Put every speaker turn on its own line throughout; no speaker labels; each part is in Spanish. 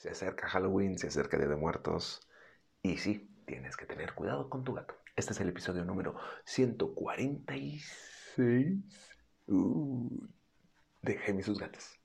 Se acerca Halloween, se acerca Día de Muertos. Y sí, tienes que tener cuidado con tu gato. Este es el episodio número 146 uh, de y sus gatos.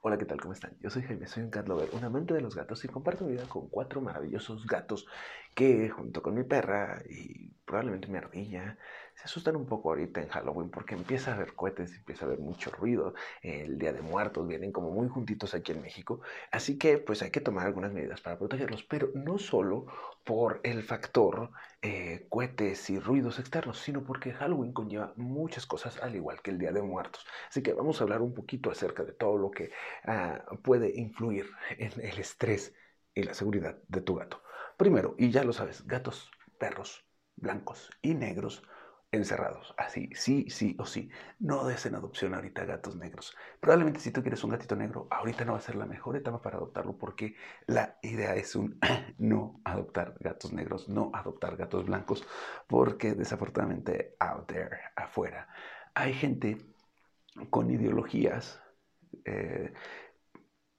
Hola, ¿qué tal? ¿Cómo están? Yo soy Jaime, soy un cat lover, un amante de los gatos y comparto mi vida con cuatro maravillosos gatos que, junto con mi perra y probablemente mi ardilla, se asustan un poco ahorita en Halloween porque empieza a haber cohetes, empieza a haber mucho ruido. El Día de Muertos vienen como muy juntitos aquí en México. Así que pues hay que tomar algunas medidas para protegerlos, pero no solo por el factor eh, cohetes y ruidos externos, sino porque Halloween conlleva muchas cosas al igual que el Día de Muertos. Así que vamos a hablar un poquito acerca de todo lo que ah, puede influir en el estrés y la seguridad de tu gato. Primero, y ya lo sabes, gatos, perros, blancos y negros encerrados. Así, sí, sí o sí. No des en adopción ahorita gatos negros. Probablemente si tú quieres un gatito negro, ahorita no va a ser la mejor etapa para adoptarlo porque la idea es un no adoptar gatos negros, no adoptar gatos blancos, porque desafortunadamente out there, afuera, hay gente con ideologías eh,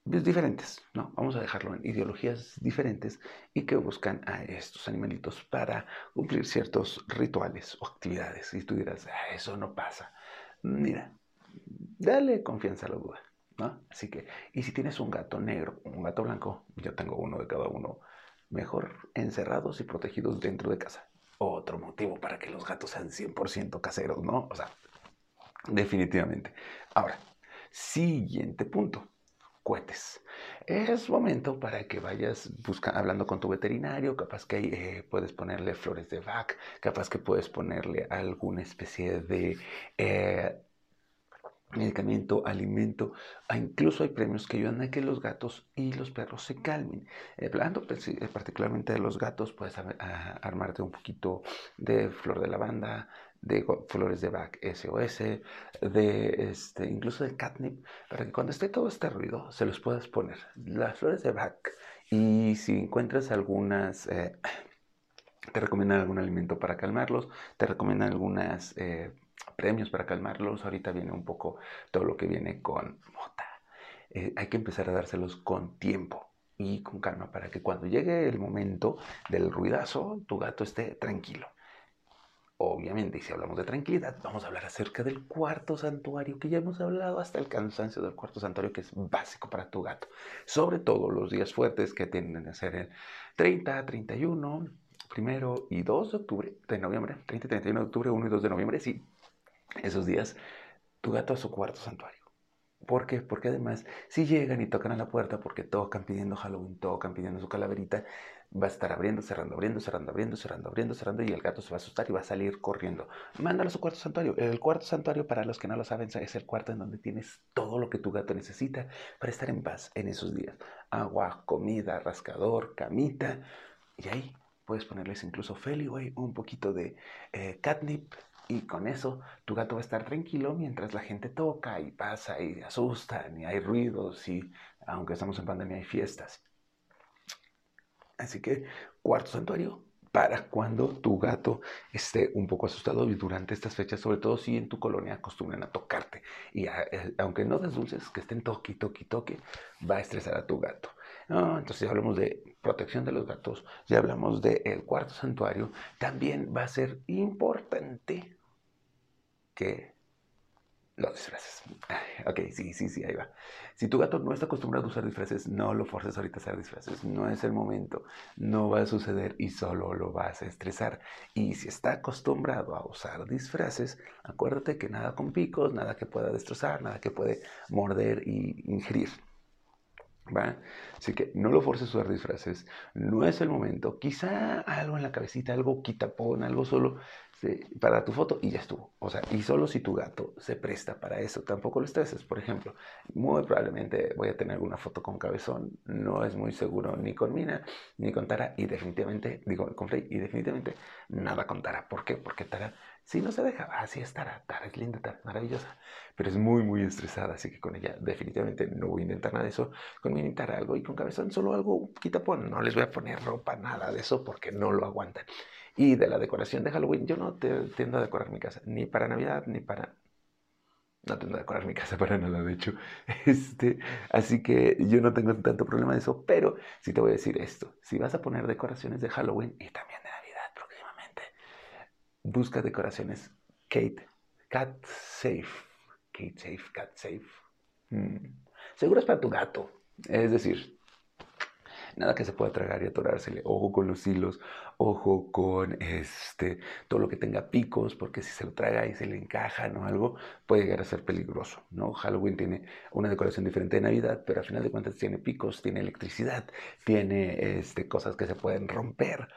diferentes, ¿no? Vamos a dejarlo en ideologías diferentes y que buscan a estos animalitos para cumplir ciertos rituales o actividades. Y tú dirás, ah, eso no pasa. Mira, dale confianza a la duda, ¿no? Así que, y si tienes un gato negro, un gato blanco, yo tengo uno de cada uno, mejor encerrados y protegidos dentro de casa. Otro motivo para que los gatos sean 100% caseros, ¿no? O sea, definitivamente. Ahora, siguiente punto cohetes. Es momento para que vayas hablando con tu veterinario, capaz que eh, puedes ponerle flores de Bach, capaz que puedes ponerle alguna especie de eh, medicamento, alimento, ah, incluso hay premios que ayudan a que los gatos y los perros se calmen. Hablando pues, eh, particularmente de los gatos, puedes armarte un poquito de flor de lavanda, de flores de Bach SOS, de este, incluso de catnip, para que cuando esté todo este ruido se los puedas poner. Las flores de Bach y si encuentras algunas, eh, te recomiendan algún alimento para calmarlos, te recomiendan algunos eh, premios para calmarlos. Ahorita viene un poco todo lo que viene con mota. Eh, hay que empezar a dárselos con tiempo y con calma para que cuando llegue el momento del ruidazo, tu gato esté tranquilo. Obviamente, y si hablamos de tranquilidad, vamos a hablar acerca del cuarto santuario, que ya hemos hablado hasta el cansancio del cuarto santuario, que es básico para tu gato. Sobre todo los días fuertes que tienden a ser el 30, 31, primero y 2 de octubre, de noviembre, 30 y 31 de octubre, 1 y 2 de noviembre, sí, esos días, tu gato a su cuarto santuario. ¿Por qué? Porque además, si llegan y tocan a la puerta, porque tocan pidiendo Halloween, tocan pidiendo su calaverita, va a estar abriendo, cerrando, abriendo, cerrando, abriendo, cerrando, abriendo, cerrando, y el gato se va a asustar y va a salir corriendo. Mándalo a su cuarto santuario. El cuarto santuario, para los que no lo saben, es el cuarto en donde tienes todo lo que tu gato necesita para estar en paz en esos días. Agua, comida, rascador, camita, y ahí puedes ponerles incluso Feliway, un poquito de eh, catnip, y con eso tu gato va a estar tranquilo mientras la gente toca y pasa y asustan y hay ruidos y aunque estamos en pandemia hay fiestas. Así que cuarto santuario para cuando tu gato esté un poco asustado y durante estas fechas, sobre todo si en tu colonia acostumbran a tocarte y eh, aunque no des dulces, que estén toque, toque, toque, va a estresar a tu gato. Entonces ya hablamos de protección de los gatos, ya hablamos del cuarto santuario, también va a ser importante que los disfraces. Ok, sí, sí, sí, ahí va. Si tu gato no está acostumbrado a usar disfraces, no lo forces ahorita a usar disfraces. No es el momento. No va a suceder y solo lo vas a estresar. Y si está acostumbrado a usar disfraces, acuérdate que nada con picos, nada que pueda destrozar, nada que puede morder y ingerir. ¿Va? Así que no lo forces a usar disfraces, no es el momento. Quizá algo en la cabecita, algo quitapón, algo solo para tu foto y ya estuvo. O sea, y solo si tu gato se presta para eso, tampoco lo estreses. Por ejemplo, muy probablemente voy a tener alguna foto con cabezón, no es muy seguro ni con Mina ni con Tara y definitivamente, digo, con Frey y definitivamente nada con Tara. ¿Por qué? Porque Tara, si no se deja, así es Tara, Tara es linda, Tara maravillosa, pero es muy, muy estresada, así que con ella definitivamente no voy a intentar nada de eso. Con Tara algo y con cabezón solo algo quitapón, no les voy a poner ropa, nada de eso porque no lo aguantan. Y de la decoración de Halloween, yo no te, tiendo a decorar mi casa, ni para Navidad, ni para... No tiendo a decorar mi casa para nada, de hecho. Este, así que yo no tengo tanto problema de eso, pero sí te voy a decir esto. Si vas a poner decoraciones de Halloween y también busca decoraciones Kate, Cat Safe. Kate Safe, Cat Safe. Mm. Seguras para tu gato. Es decir, nada que se pueda tragar y atorársele. Ojo con los hilos, ojo con este, todo lo que tenga picos, porque si se lo traga y se le encaja o algo, puede llegar a ser peligroso. ¿no? Halloween tiene una decoración diferente de Navidad, pero al final de cuentas tiene picos, tiene electricidad, tiene este, cosas que se pueden romper.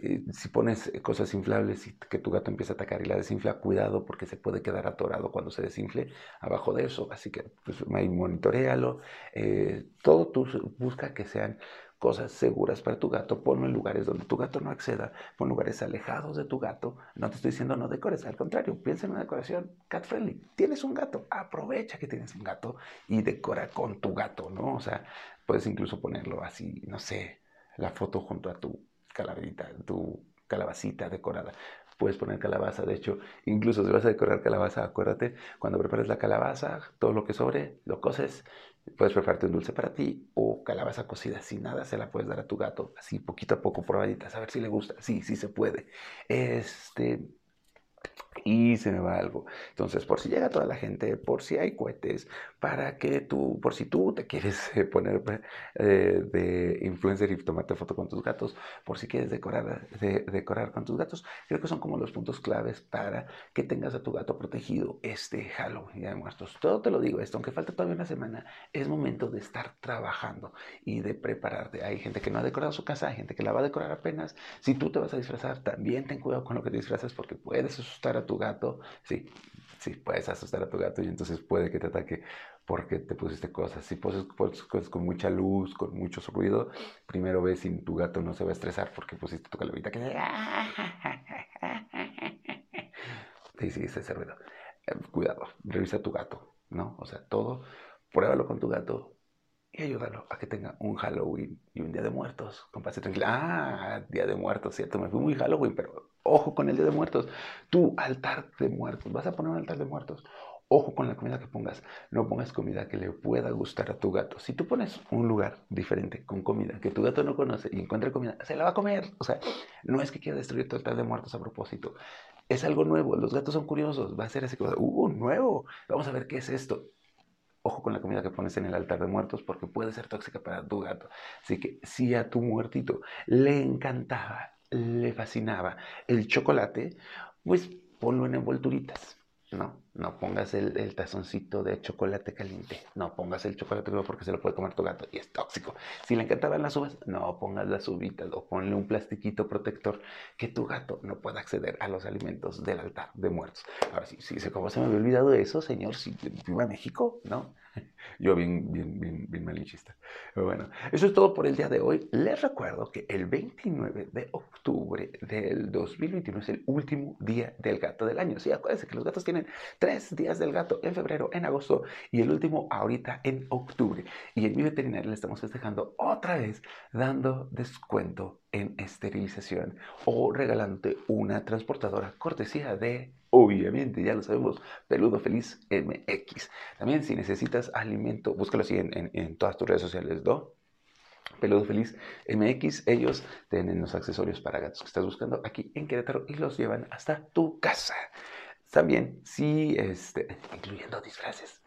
Eh, si pones cosas inflables y que tu gato empieza a atacar y la desinfla, cuidado porque se puede quedar atorado cuando se desinfle abajo de eso. Así que pues, monitorealo. Eh, todo tú busca que sean cosas seguras para tu gato, ponlo en lugares donde tu gato no acceda, pon lugares alejados de tu gato. No te estoy diciendo no decores, al contrario, piensa en una decoración cat friendly. Tienes un gato, aprovecha que tienes un gato y decora con tu gato, ¿no? O sea, puedes incluso ponerlo así, no sé, la foto junto a tu calaverita, tu calabacita decorada. Puedes poner calabaza, de hecho, incluso si vas a decorar calabaza, acuérdate, cuando prepares la calabaza, todo lo que sobre, lo coces, puedes prepararte un dulce para ti o calabaza cocida sin nada, se la puedes dar a tu gato, así poquito a poco, probaditas, a ver si le gusta. Sí, sí se puede. Este, y se me va algo. Entonces, por si llega toda la gente, por si hay cohetes, para que tú, por si tú te quieres eh, poner eh, de influencer y tomarte foto con tus gatos, por si quieres decorar, decorar con tus gatos, creo que son como los puntos claves para que tengas a tu gato protegido este Halloween de Muertos. Todo te lo digo esto, aunque falta todavía una semana, es momento de estar trabajando y de prepararte. Hay gente que no ha decorado su casa, hay gente que la va a decorar apenas. Si tú te vas a disfrazar, también ten cuidado con lo que te disfrazas porque puedes asustar a tu gato, sí, sí, puedes asustar a tu gato y entonces puede que te ataque porque te pusiste cosas. Si pones cosas con mucha luz, con mucho ruido, primero ves si tu gato no se va a estresar porque pusiste tu calavita que... Sí, sí, ese ruido. Eh, cuidado, revisa tu gato, ¿no? O sea, todo, pruébalo con tu gato, y ayúdalo a que tenga un Halloween y un Día de Muertos. Compase tranquila. Ah, Día de Muertos, cierto. Me fui muy Halloween, pero ojo con el Día de Muertos. Tu altar de muertos. Vas a poner un altar de muertos. Ojo con la comida que pongas. No pongas comida que le pueda gustar a tu gato. Si tú pones un lugar diferente con comida que tu gato no conoce y encuentra comida, se la va a comer. O sea, no es que quiera destruir tu altar de muertos a propósito. Es algo nuevo. Los gatos son curiosos. Va a ser así como, uh, nuevo. Vamos a ver qué es esto Ojo con la comida que pones en el altar de muertos porque puede ser tóxica para tu gato. Así que si a tu muertito le encantaba, le fascinaba el chocolate, pues ponlo en envolturitas. No, no pongas el, tazoncito de chocolate caliente. No pongas el chocolate porque se lo puede comer tu gato y es tóxico. Si le encantaban las uvas, no pongas las uvitas o ponle un plastiquito protector que tu gato no pueda acceder a los alimentos del altar de muertos. Ahora sí, sí, ¿cómo se me había olvidado eso, señor? Si viva México, ¿no? Yo bien, bien, bien, bien malinchista. Pero bueno, eso es todo por el día de hoy. Les recuerdo que el 29 de octubre del 2021 es el último día del gato del año. Sí, acuérdense que los gatos tienen días del gato en febrero, en agosto y el último ahorita en octubre. Y en mi veterinario le estamos festejando otra vez dando descuento en esterilización o regalándote una transportadora cortesía de obviamente, ya lo sabemos, Peludo Feliz MX. También si necesitas alimento, búscalo así en, todas tus redes sociales, ¿no? Peludo Feliz MX, ellos tienen los accesorios para gatos que estás buscando aquí en Querétaro y los llevan hasta tu casa. También, si, este, incluyendo disfraces.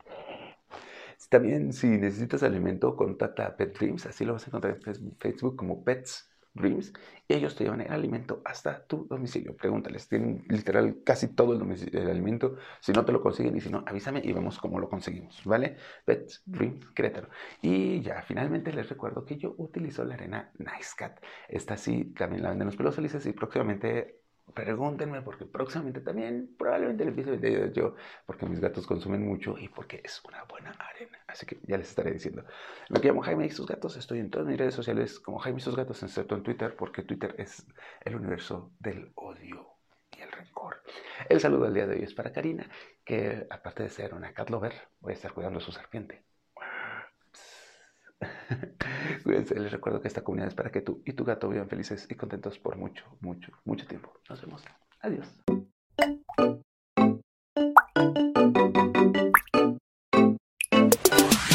También, si necesitas alimento, contacta a Pet Dreams, así lo vas a encontrar en Facebook como Pets Dreams, y ellos te llevan el alimento hasta tu domicilio. Pregúntales, tienen literal casi todo el, alimento. Si no te lo consiguen y si no, avísame y vemos cómo lo conseguimos, ¿vale? Pets Dreams Querétaro. Y ya, finalmente les recuerdo que yo utilizo la arena Nice Cat. Esta sí, también la venden los pelos felices y próximamente pregúntenme porque próximamente también probablemente le empiece a vender yo porque mis gatos consumen mucho y porque es una buena arena. Así que ya les estaré diciendo. Me llamo Jaime y sus gatos. Estoy en todas mis redes sociales como Jaime y sus gatos, excepto en Twitter porque Twitter es el universo del odio y el rencor. El saludo del día de hoy es para Karina, que aparte de ser una cat lover, voy a estar cuidando a su serpiente. Cuídense, les recuerdo que esta comunidad es para que tú y tu gato vivan felices y contentos por mucho, mucho, mucho tiempo. Nos vemos. Adiós.